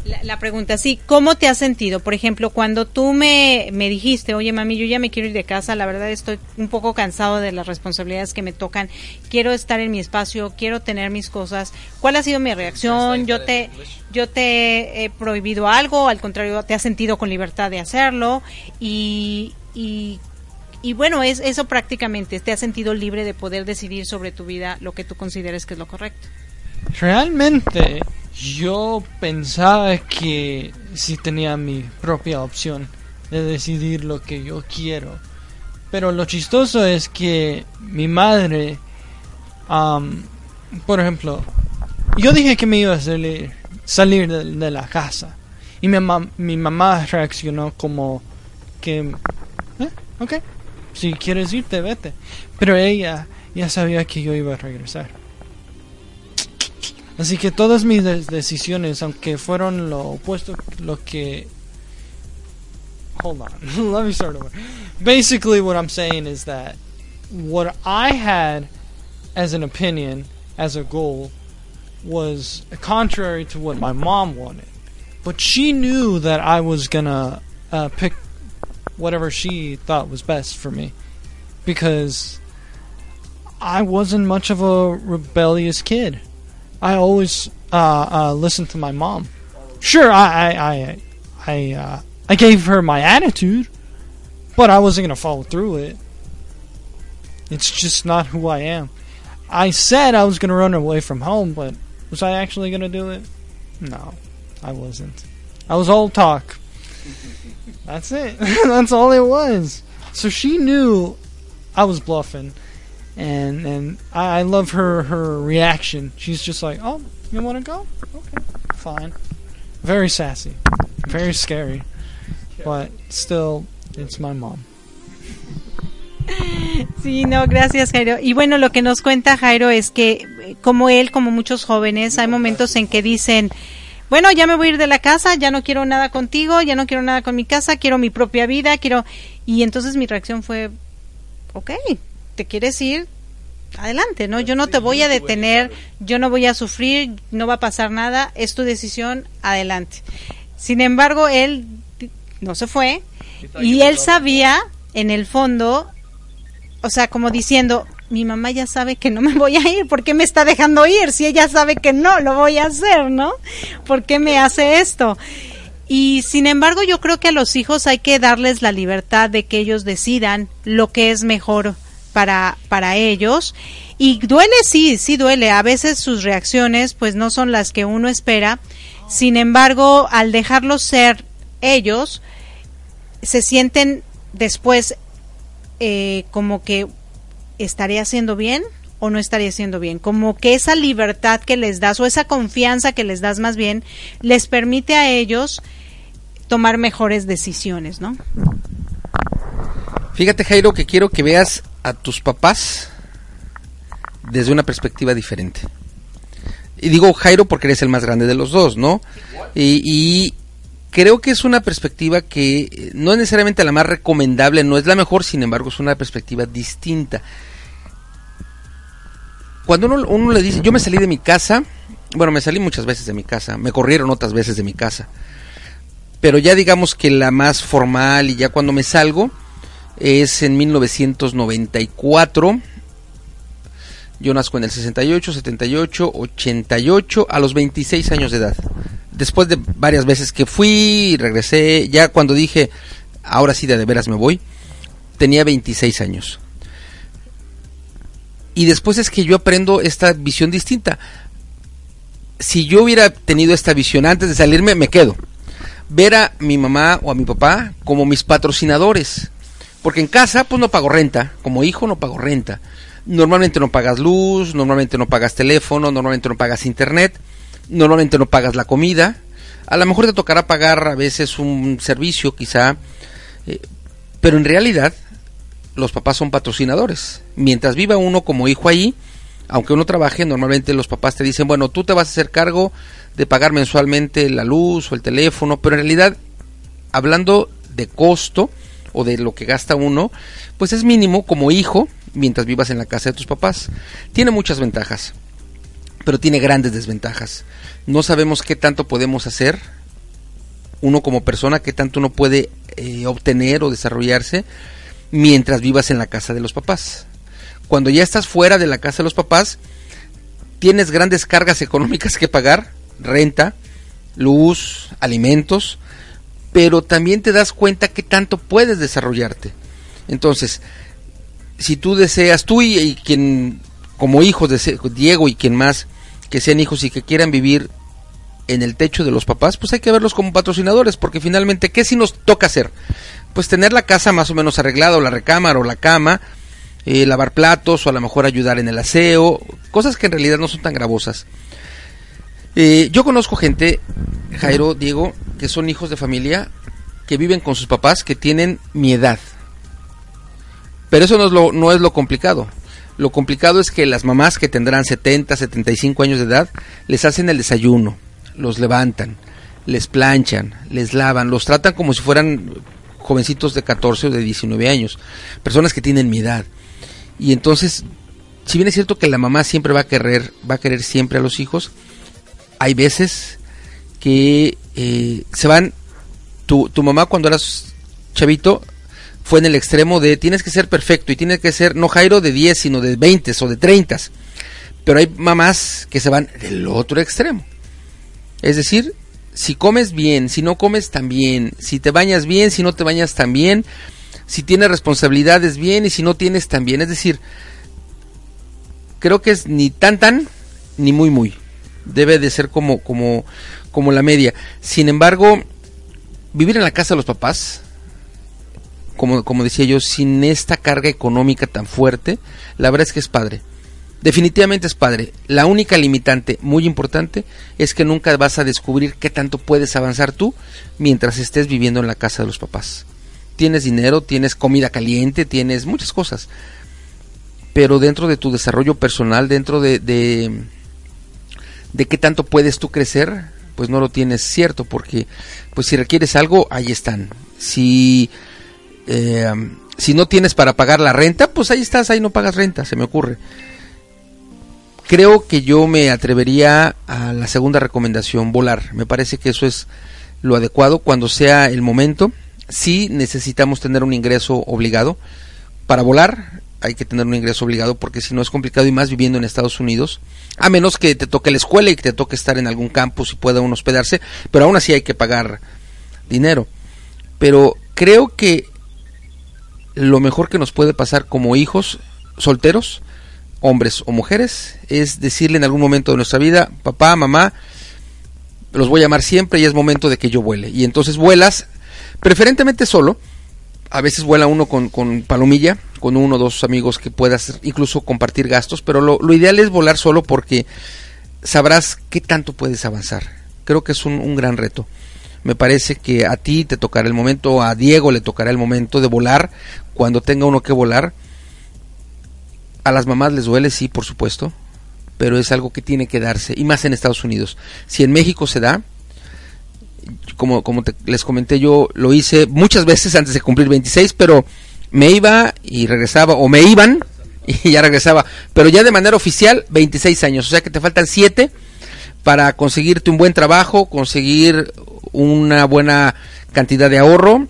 La, la pregunta, sí. ¿Cómo te has sentido? Por ejemplo, cuando tú me, me dijiste, oye, mami, yo ya me quiero ir de casa, la verdad estoy un poco cansado de las responsabilidades que me tocan, quiero estar en mi espacio, quiero tener mis cosas. ¿Cuál ha sido mi reacción? Yo te, yo te he prohibido algo, al contrario, te has sentido con libertad de hacerlo y, y, y bueno, es eso prácticamente, te has sentido libre de poder decidir sobre tu vida lo que tú consideres que es lo correcto. Realmente yo pensaba que sí tenía mi propia opción de decidir lo que yo quiero. Pero lo chistoso es que mi madre, am, por ejemplo, yo dije que me iba a salir, salir de, de la casa. Y mi, mi mamá reaccionó como que, "Eh, ok, si quieres irte, vete. Pero ella ya sabía que yo iba a regresar. Así que todas mis decisiones, aunque fueron lo opuesto, lo que... Hold on, let me start over. Basically what I'm saying is that what I had as an opinion, as a goal, was contrary to what my mom wanted. But she knew that I was gonna uh, pick whatever she thought was best for me. Because I wasn't much of a rebellious kid. I always uh, uh, listened to my mom. Sure, I I I I, uh, I gave her my attitude, but I wasn't gonna follow through it. It's just not who I am. I said I was gonna run away from home, but was I actually gonna do it? No, I wasn't. I was all talk. That's it. That's all it was. So she knew I was bluffing and and I, I love her her reaction. She's just like, "Oh, you want to go? Okay, fine." Very sassy, very scary, but still, it's my mom. Sí, no, gracias Jairo. Y bueno, lo que nos cuenta Jairo es que como él, como muchos jóvenes, hay momentos en que dicen, bueno, ya me voy a ir de la casa, ya no quiero nada contigo, ya no quiero nada con mi casa, quiero mi propia vida, quiero... Y entonces mi reacción fue, ok, ¿te quieres ir? Adelante, ¿no? Yo no te voy a detener, yo no voy a sufrir, no va a pasar nada, es tu decisión, adelante. Sin embargo, él no se fue y él sabía, en el fondo, o sea, como diciendo, mi mamá ya sabe que no me voy a ir, ¿por qué me está dejando ir? Si ella sabe que no lo voy a hacer, ¿no? ¿Por qué me hace esto? Y sin embargo, yo creo que a los hijos hay que darles la libertad de que ellos decidan lo que es mejor para, para ellos. Y duele, sí, sí duele. A veces sus reacciones pues no son las que uno espera. Sin embargo, al dejarlos ser ellos, se sienten después eh, como que estaré haciendo bien o no estaría haciendo bien. Como que esa libertad que les das o esa confianza que les das más bien les permite a ellos tomar mejores decisiones, ¿no? Fíjate, Jairo, que quiero que veas a tus papás desde una perspectiva diferente. Y digo Jairo porque eres el más grande de los dos, ¿no? Y, creo que es una perspectiva que eh, no es necesariamente la más recomendable, no es la mejor, sin embargo es una perspectiva distinta. Cuando uno, uno le dice, yo me salí de mi casa, bueno, me salí muchas veces de mi casa, me corrieron otras veces de mi casa, pero ya digamos que la más formal y ya cuando me salgo es en 1994. Yo nazco en el 68, 78, 88, a los 26 años de edad. Después de varias veces que fui y regresé, ya cuando dije, ahora sí de, veras me voy, tenía 26 años. Y después es que yo aprendo esta visión distinta. Si yo hubiera tenido esta visión antes de salirme, me quedo. Ver a mi mamá o a mi papá como mis patrocinadores Porque en casa, pues no pago renta. Como hijo, no pago renta. Normalmente no pagas luz, normalmente no pagas teléfono, normalmente no pagas internet, normalmente no pagas la comida. A lo mejor te tocará pagar a veces un servicio, quizá. eh, pero en realidad, los papás son patrocinadores. Mientras viva uno como hijo ahí, aunque uno trabaje, normalmente los papás te dicen, bueno, tú te vas a hacer cargo de pagar mensualmente la luz o el teléfono, pero en realidad, hablando de costo o de lo que gasta uno, pues es mínimo como hijo mientras vivas en la casa de tus papás. Tiene muchas ventajas, pero tiene grandes desventajas. No sabemos qué tanto podemos hacer, uno como persona, qué tanto uno puede eh, obtener o desarrollarse mientras vivas en la casa de los papás. Cuando ya estás fuera de la casa de los papás, tienes grandes cargas económicas que pagar, renta, luz, alimentos, pero también te das cuenta que tanto puedes desarrollarte. Entonces, si tú deseas, tú y, quien, como hijos de Diego y quien más, que sean hijos y que quieran vivir en el techo de los papás, pues hay que verlos como patrocinadores, porque finalmente, ¿qué si nos toca hacer? Pues tener la casa más o menos arreglada, o la recámara, o la cama, eh, lavar platos, o a lo mejor ayudar en el aseo, cosas que en realidad no son tan gravosas. Eh, yo conozco gente, Jairo, Diego, que son hijos de familia, que viven con sus papás, que tienen mi edad. Pero eso no es lo, no es lo complicado. Lo complicado es que las mamás que tendrán 70, 75 años de edad, les hacen el desayuno, los levantan, les planchan, les lavan, los tratan como si fueran jovencitos de 14 o de 19 años, personas que tienen mi edad. Y entonces, si bien es cierto que la mamá siempre va a querer, va a querer siempre a los hijos, hay veces que eh, se van, tu, tu mamá cuando eras chavito fue en el extremo de tienes que ser perfecto y tienes que ser no Jairo de 10 sino de 20 o de 30. Pero hay mamás que se van del otro extremo. Es decir, si comes bien, si no comes tan bien, si te bañas bien, si no te bañas tan bien, si tienes responsabilidades bien y si no tienes tan bien. Es decir, creo que es ni tan tan ni muy muy. Debe de ser como, como, como la media. Sin embargo, vivir en la casa de los papás, como, como decía yo, sin esta carga económica tan fuerte, la verdad es que es padre. Definitivamente es padre. La única limitante muy importante es que nunca vas a descubrir qué tanto puedes avanzar tú mientras estés viviendo en la casa de los papás. Tienes dinero, tienes comida caliente, tienes muchas cosas. Pero dentro de tu desarrollo personal, dentro de, de, de qué tanto puedes tú crecer, pues no lo tienes cierto, porque pues si requieres algo, ahí están. Si eh, si no tienes para pagar la renta, pues ahí estás, ahí no pagas renta, se me ocurre. Creo que yo me atrevería a la segunda recomendación, volar. Me parece que eso es lo adecuado cuando sea el momento. Sí necesitamos tener un ingreso obligado. Para volar hay que tener un ingreso obligado porque si no es complicado y más viviendo en Estados Unidos. A menos que te toque la escuela y que te toque estar en algún campus y pueda uno hospedarse, pero aún así hay que pagar dinero. Pero creo que lo mejor que nos puede pasar como hijos solteros, hombres o mujeres, es decirle en algún momento de nuestra vida, papá, mamá, los voy a llamar siempre y es momento de que yo vuele. Y entonces vuelas, preferentemente solo, a veces vuela uno con palomilla, con uno o dos amigos que puedas incluso compartir gastos, pero lo, lo, ideal es volar solo porque sabrás qué tanto puedes avanzar. Creo que es un, gran reto me parece que a ti te tocará el momento, a Diego le tocará el momento de volar cuando tenga uno que volar. A las mamás les duele, sí, por supuesto, pero es algo que tiene que darse, y más en Estados Unidos. Si en México se da, como, como te, les comenté, yo lo hice muchas veces antes de cumplir 26, pero me iba y regresaba, o me iban y ya regresaba, pero ya de manera oficial 26 años, o sea que te faltan 7 para conseguirte un buen trabajo, conseguir una buena cantidad de ahorro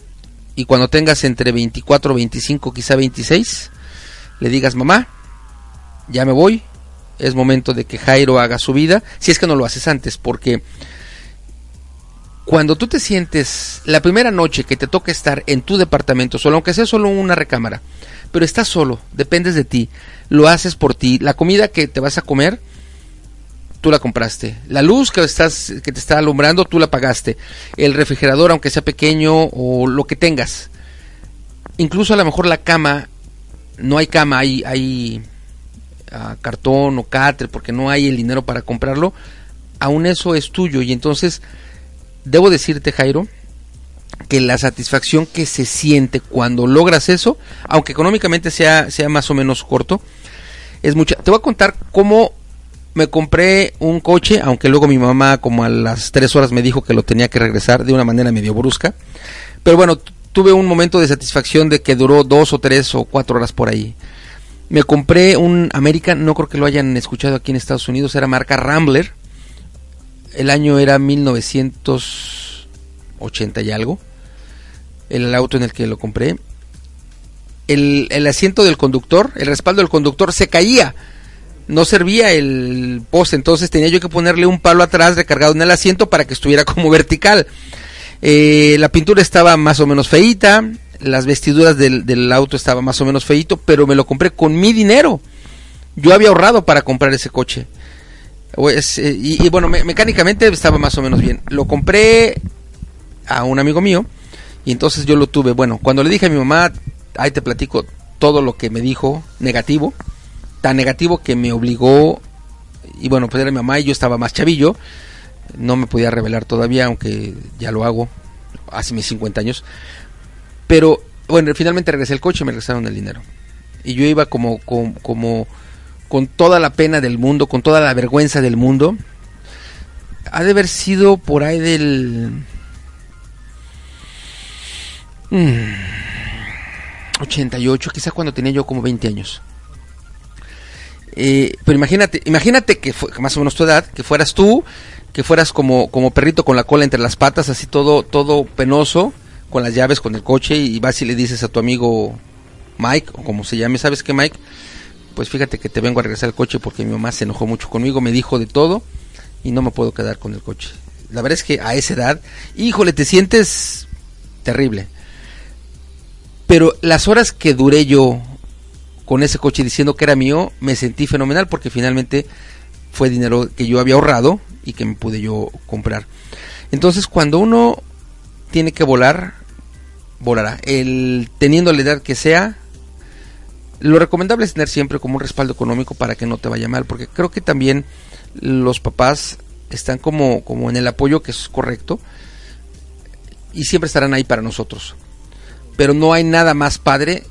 y cuando tengas entre 24, 25, quizá 26, le digas, mamá, ya me voy, es momento de que Jairo haga su vida, si es que no lo haces antes, porque cuando tú te sientes la primera noche que te toca estar en tu departamento solo, aunque sea solo una recámara, pero estás solo, dependes de ti, lo haces por ti, la comida que te vas a comer, tú la compraste. La luz que estás que te está alumbrando, tú la pagaste. El refrigerador, aunque sea pequeño o lo que tengas. incluso a lo mejor la cama, no hay cama, hay, hay ah, cartón o catre, porque no hay el dinero para comprarlo, aún eso es tuyo. Y entonces, debo decirte, Jairo, que la satisfacción que se siente cuando logras eso, aunque económicamente sea, sea más o menos corto, es mucha. Te voy a contar cómo me compré un coche, aunque luego mi mamá como a las tres horas me dijo que lo tenía que regresar de una manera medio brusca. Pero bueno, tuve un momento de satisfacción de que duró dos o tres o cuatro horas por ahí. Me compré un American, no creo que lo hayan escuchado aquí en Estados Unidos, era marca Rambler. El año era 1980 y algo. El auto en el que lo compré. El, el asiento del conductor, el respaldo del conductor se caía no servía el poste, entonces tenía yo que ponerle un palo atrás recargado en el asiento para que estuviera como vertical. Eh, la pintura estaba más o menos feita, las vestiduras del, auto estaba más o menos feito, pero me lo compré con mi dinero. Yo había ahorrado para comprar ese coche. Eh, y, bueno, mecánicamente estaba más o menos bien. Lo compré a un amigo mío y entonces yo lo tuve. Bueno, cuando le dije a mi mamá, ahí te platico todo lo que me dijo negativo tan negativo que me obligó, y bueno, pues era mi mamá y yo estaba más chavillo, no me podía revelar todavía, aunque ya lo hago, hace mis 50 años, pero bueno, finalmente regresé el coche y me regresaron el dinero. Y yo iba como, como, como con toda la pena del mundo, con toda la vergüenza del mundo. Ha de haber sido por ahí del... 88, mm, quizá cuando tenía yo como 20 años. Eh, pero imagínate, imagínate que fue, más o menos tu edad, que fueras tú, que fueras como, como perrito con la cola entre las patas, así todo, todo penoso, con las llaves, con el coche, y vas y le dices a tu amigo Mike, o como se llame, ¿sabes qué Mike? Pues fíjate que te vengo a regresar el coche porque mi mamá se enojó mucho conmigo, me dijo de todo, y no me puedo quedar con el coche. La verdad es que a esa edad, híjole, te sientes terrible. Pero las horas que duré yo con ese coche diciendo que era mío, me sentí fenomenal porque finalmente fue dinero que yo había ahorrado y que me pude yo comprar. Entonces, cuando uno tiene que volar, volará. El, teniendo la edad que sea, lo recomendable es tener siempre como un respaldo económico para que no te vaya mal, porque creo que también los papás están como, como en el apoyo que es correcto y siempre estarán ahí para nosotros. Pero no hay nada más padre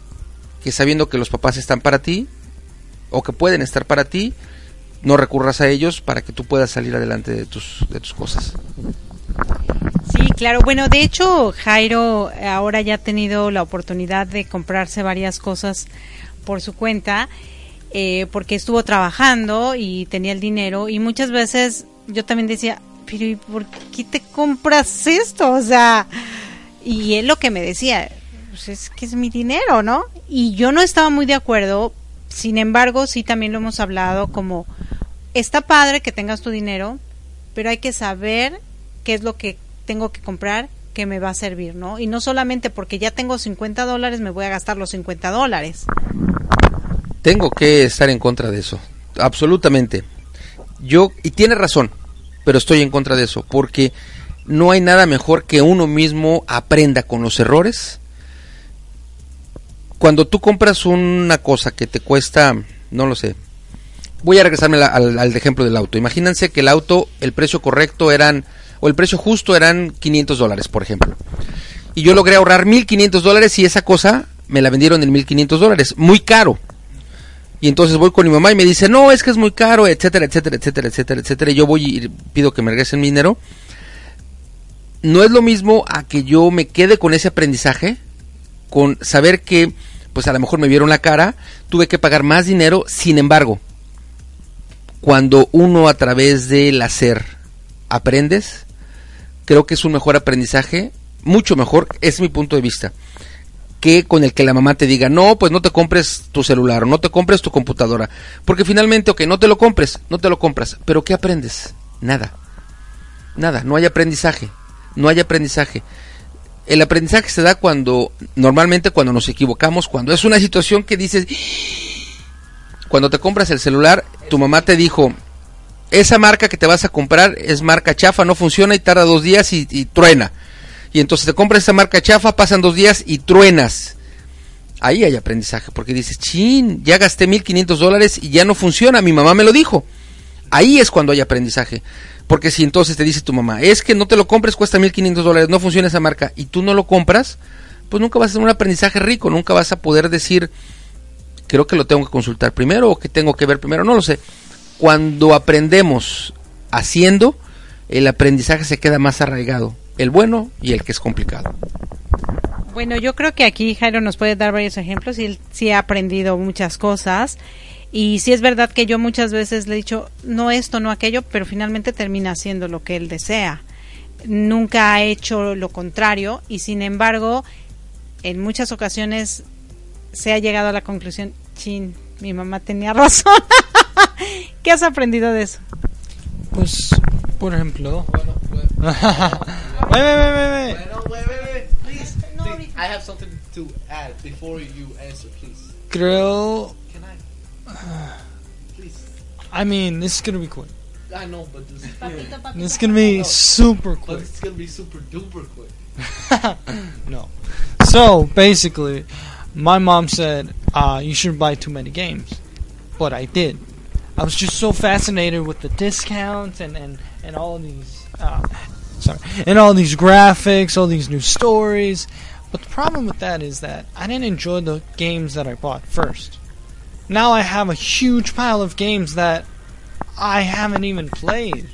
que sabiendo que los papás están para ti o que pueden estar para ti, no recurras a ellos para que tú puedas salir adelante de tus, de tus cosas. Sí, claro. Bueno, de hecho, Jairo ahora ya ha tenido la oportunidad de comprarse varias cosas por su cuenta, eh, porque estuvo trabajando y tenía el dinero y muchas veces yo también decía, pero ¿y por qué te compras esto? O sea, y él lo que me decía, pues es que es mi dinero, ¿no? Y yo no estaba muy de acuerdo, sin embargo, sí también lo hemos hablado como, está padre que tengas tu dinero, pero hay que saber qué es lo que tengo que comprar que me va a servir, ¿no? Y no solamente porque ya tengo 50 dólares me voy a gastar los 50 dólares. Tengo que estar en contra de eso, absolutamente. Yo, y tiene razón, pero estoy en contra de eso, porque no hay nada mejor que uno mismo aprenda con los errores cuando tú compras una cosa que te cuesta, no lo sé, voy a regresarme al, ejemplo del auto. Imagínense que el auto, el precio correcto eran, o el precio justo eran 500 dólares, por ejemplo. Y yo logré ahorrar 1500 dólares y esa cosa me la vendieron en 1500 dólares, muy caro. Y entonces voy con mi mamá y me dice, no, es que es muy caro, etcétera, etcétera, etcétera, etcétera, etcétera. Y yo voy y pido que me regresen mi dinero. No es lo mismo a que yo me quede con ese aprendizaje, con saber que pues a lo mejor me vieron la cara, tuve que pagar más dinero, sin embargo, cuando uno a través del hacer aprendes, creo que es un mejor aprendizaje, mucho mejor, es mi punto de vista, que con el que la mamá te diga, no, pues no te compres tu celular o no te compres tu computadora, porque finalmente, ok, no te lo compres, no te lo compras, pero ¿qué aprendes? Nada, nada, no hay aprendizaje, no hay aprendizaje. El aprendizaje se da cuando, normalmente cuando nos equivocamos, cuando es una situación que dices, cuando te compras el celular, tu mamá te dijo, esa marca que te vas a comprar es marca chafa, no funciona y tarda dos días y, truena. Y entonces te compras esa marca chafa, pasan dos días y truenas. ahí hay aprendizaje, porque dices, chin, ya gasté 1500 dólares y ya no funciona, mi mamá me lo dijo. Ahí es cuando hay aprendizaje. Porque si entonces te dice tu mamá, es que no te lo compres, cuesta 1500 dólares, no funciona esa marca, y tú no lo compras, pues nunca vas a tener un aprendizaje rico, nunca vas a poder decir, creo que lo tengo que consultar primero o que tengo que ver primero, no lo sé. Cuando aprendemos haciendo, el aprendizaje se queda más arraigado, el bueno y el que es complicado. Bueno, yo creo que aquí Jairo nos puede dar varios ejemplos y él sí ha aprendido muchas cosas. Y sí es verdad que yo muchas veces le he dicho, no esto, no aquello, pero finalmente termina haciendo lo que él desea. Nunca ha hecho lo contrario y sin embargo, en muchas ocasiones se ha llegado a la conclusión, chin, mi mamá tenía razón. ¿Qué has aprendido de eso? Pues, por ejemplo... wait, wait, wait, wait, wait. I have something to add before you answer, please. Creo... Can I? Please. I mean, this is gonna be quick. I know, but this, This is gonna be super but quick. it's gonna be super duper quick. no. So basically, my mom said uh, you shouldn't buy too many games, but I did. I was just so fascinated with the discounts and and and all these. Uh, sorry, and all these graphics, all these new stories. But the problem with that is that I didn't enjoy the games that I bought first. Now I have a huge pile of games that I haven't even played.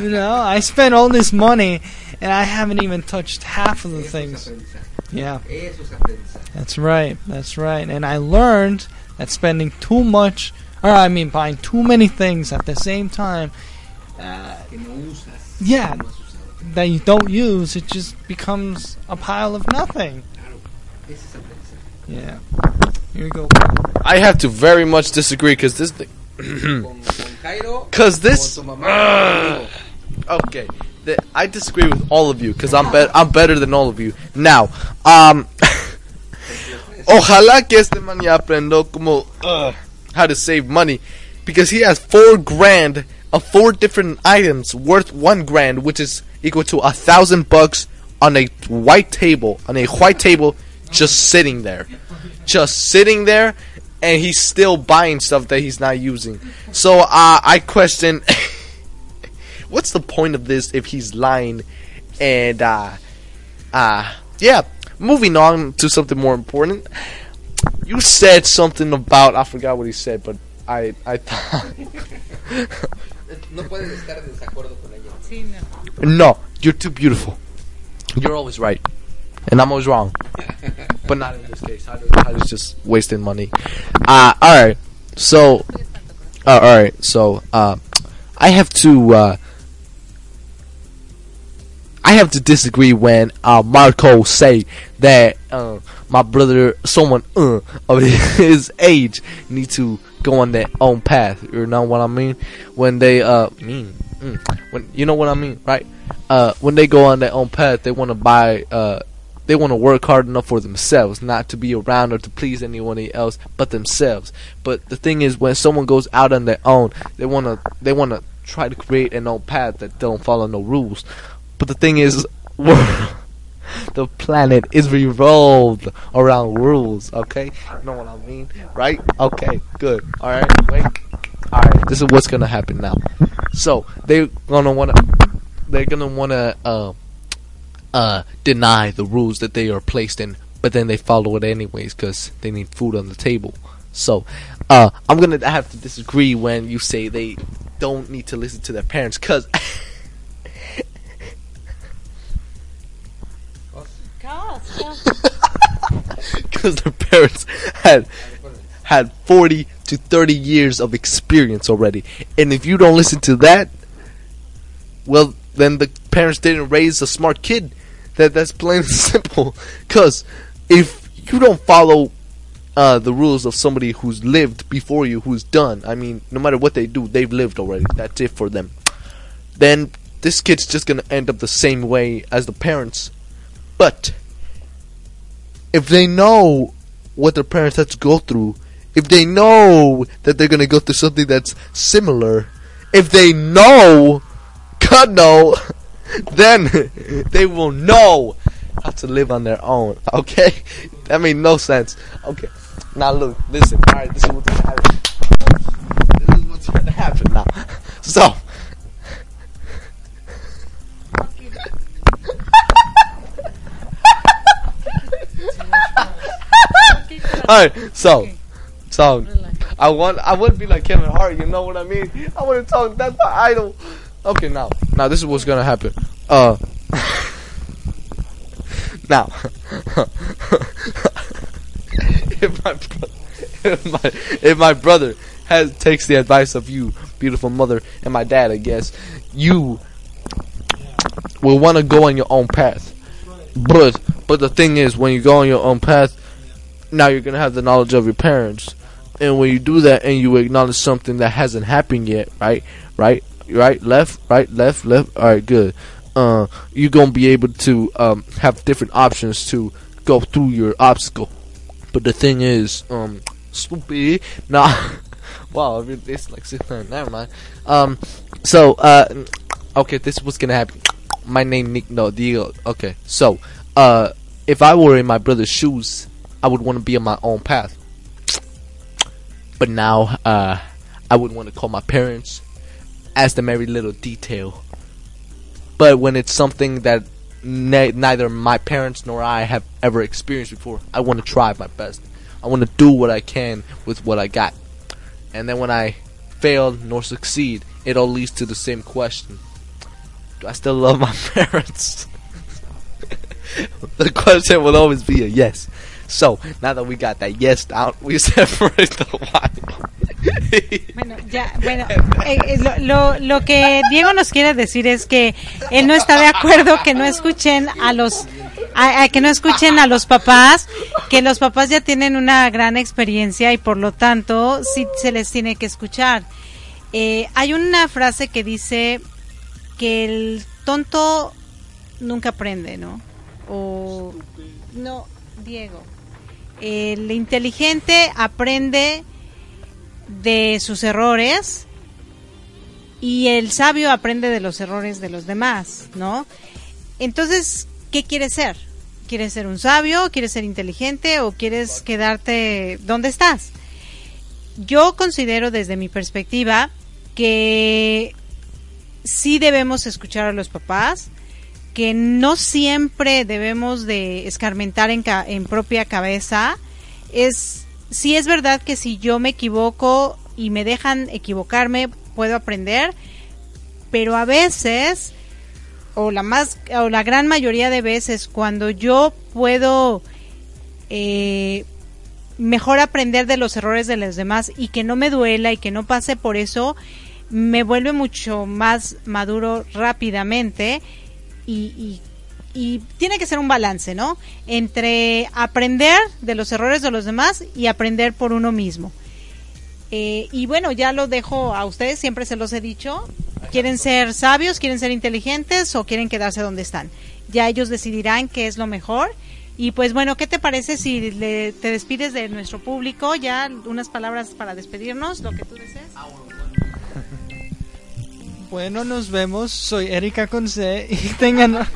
You know, I spent all this money and I haven't even touched half of the things. Yeah. That's right. That's right. And I learned that spending too much, or I mean buying too many things at the same time, uh, yeah, that you don't use, it just becomes a pile of nothing. Yeah. Here we go. I have to very much disagree because this thing. Because this. Ugh. okay. The, I disagree with all of you because I'm, bet I'm better than all of you. Now, um. ojalá que este man ya aprendió como. ugh, how to save money. Because he has four grand of four different items worth one grand, which is equal to a thousand bucks on a white table. On a white table, just sitting there. Just sitting there and he's still buying stuff that he's not using. So uh, I question, what's the point of this if he's lying? And uh, uh, yeah, moving on to something more important. You said something about I forgot what he said, but I I thought No puedes estar en desacuerdo con ella. Sí, no. no, you're too beautiful. You're always right, and I'm always wrong. but not in this case. I was, I was just wasting money. Uh, all right. So, uh, all right. So, uh, I have to. Uh, I have to disagree when uh, Marco say that uh, my brother, someone uh, of his age, need to go on their own path. You know what I mean? When they uh mean mm, when you know what I mean, right? Uh, when they go on their own path, they want to buy uh they want to work hard enough for themselves, not to be around or to please anyone else but themselves. But the thing is, when someone goes out on their own, they want to they want to try to create an own path that don't follow no rules. But the thing is, the planet is revolved around rules. Okay, you know what I mean, right? Okay, good. All right, wait. All right, this is what's gonna happen now. So they're gonna wanna they're gonna wanna uh uh deny the rules that they are placed in, but then they follow it anyways because they need food on the table. So uh I'm gonna have to disagree when you say they don't need to listen to their parents because. because their parents had had 40 to 30 years of experience already. And if you don't listen to that, well, then the parents didn't raise a smart kid. That that's plain and simple. Because if you don't follow uh, the rules of somebody who's lived before you, who's done, I mean, no matter what they do, they've lived already. That's it for them. Then this kid's just gonna end up the same way as the parents. But if they know what their parents had to go through, if they know that they're gonna go through something that's similar, if they know, God no, then they will know how to live on their own. Okay, that made no sense. Okay, now look, listen. All right, this is what's gonna happen. This is what's gonna happen now. So. All right, so, so I want I would be like Kevin Hart, you know what I mean? I want to talk. That's my idol. Okay, now, now this is what's gonna happen. Uh, now, if my bro- if my if my brother has takes the advice of you, beautiful mother, and my dad, I guess you will want to go on your own path. But but the thing is, when you go on your own path, now you're gonna have the knowledge of your parents, and when you do that and you acknowledge something that hasn't happened yet, right, right, right, left, right, left, left. All right, good. Uh, you're gonna be able to um, have different options to go through your obstacle. But the thing is, um, stupid. Nah. wow, it's like six nine. Never mind. Um, so uh, okay, this was gonna happen. My name Nick No Diego. Okay, so uh, if I were in my brother's shoes, I would want to be on my own path. But now, uh, I would want to call my parents, ask them every little detail. But when it's something that ne- neither my parents nor I have ever experienced before, I want to try my best. I want to do what I can with what I got. And then when I fail nor succeed, it all leads to the same question Do I still love my parents? The question will always be a yes. So, now that we got that yes down, we separate the why. Bueno, ya, bueno, eh, eh, lo, lo, que Diego nos quiere decir es que él no está de acuerdo que no escuchen a los a que no escuchen a los papás, que los papás ya tienen una gran experiencia y por lo tanto sí se les tiene que escuchar. Eh, hay una frase que dice que el tonto nunca aprende, ¿no? O no, Diego. El inteligente aprende de sus errores y el sabio aprende de los errores de los demás, ¿no? Entonces, ¿qué quieres ser? ¿Quieres ser un sabio? ¿Quieres ser inteligente? ¿O quieres quedarte donde estás? Yo considero desde mi perspectiva que sí debemos escuchar a los papás, que no siempre debemos de escarmentar en, ca- en propia cabeza. Es, sí es verdad que si yo me equivoco y me dejan equivocarme, puedo aprender, pero a veces, o la más, o la gran mayoría de veces, cuando yo puedo eh, mejor aprender de los errores de los demás y que no me duela y que no pase por eso, me vuelve mucho más maduro rápidamente y, y- y tiene que ser un balance, ¿no? Entre aprender de los errores de los demás y aprender por uno mismo. Eh, y bueno, ya lo dejo a ustedes, siempre se los he dicho. ¿Quieren ser sabios, quieren ser inteligentes o quieren quedarse donde están? Ya ellos decidirán qué es lo mejor. Y pues bueno, ¿qué te parece si le- te despides de nuestro público? Ya unas palabras para despedirnos, lo que tú desees. Bueno, nos vemos. Soy Erika Conce y tengan.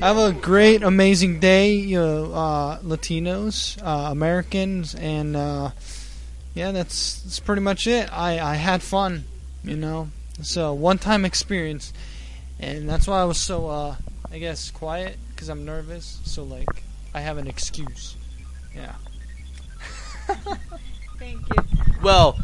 Have a great, amazing day, you uh, Latinos, uh, Americans, and uh, yeah, that's that's pretty much it. I I had fun, you know. So one-time experience, and that's why I was so uh, I guess quiet because I'm nervous. So like, I have an excuse. Yeah. Thank you. Well,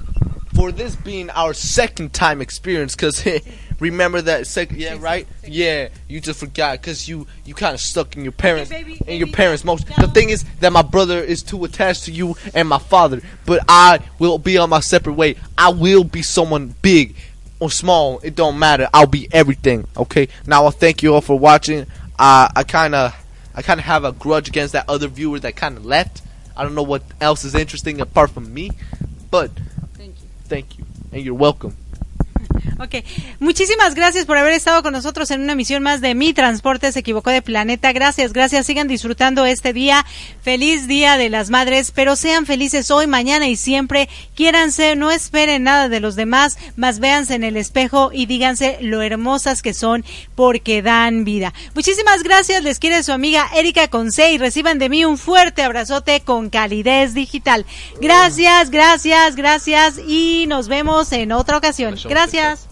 for this being our second time experience, because remember that second, yeah, right? Yeah, you just forgot because you you kind of stuck in your parents and your parents most. The thing is that my brother is too attached to you and my father, but I will be on my separate way. I will be someone big or small. It don't matter. I'll be everything. Okay. Now I thank you all for watching. Uh, I kind of I kind of have a grudge against that other viewer that kind of left. I don't know what else is interesting apart from me, but Thank you. and you're welcome. Ok, muchísimas gracias por haber estado con nosotros en una emisión más de Mi Transporte se equivocó de planeta. Gracias, gracias. Sigan disfrutando este día. Feliz Día de las Madres, pero sean felices hoy, mañana y siempre. Quiéranse, no esperen nada de los demás, más véanse en el espejo y díganse lo hermosas que son porque dan vida. Muchísimas gracias. Les quiere su amiga Erika Conce y reciban de mí un fuerte abrazote con calidez digital. Gracias, gracias, gracias y nos vemos en otra ocasión. Gracias.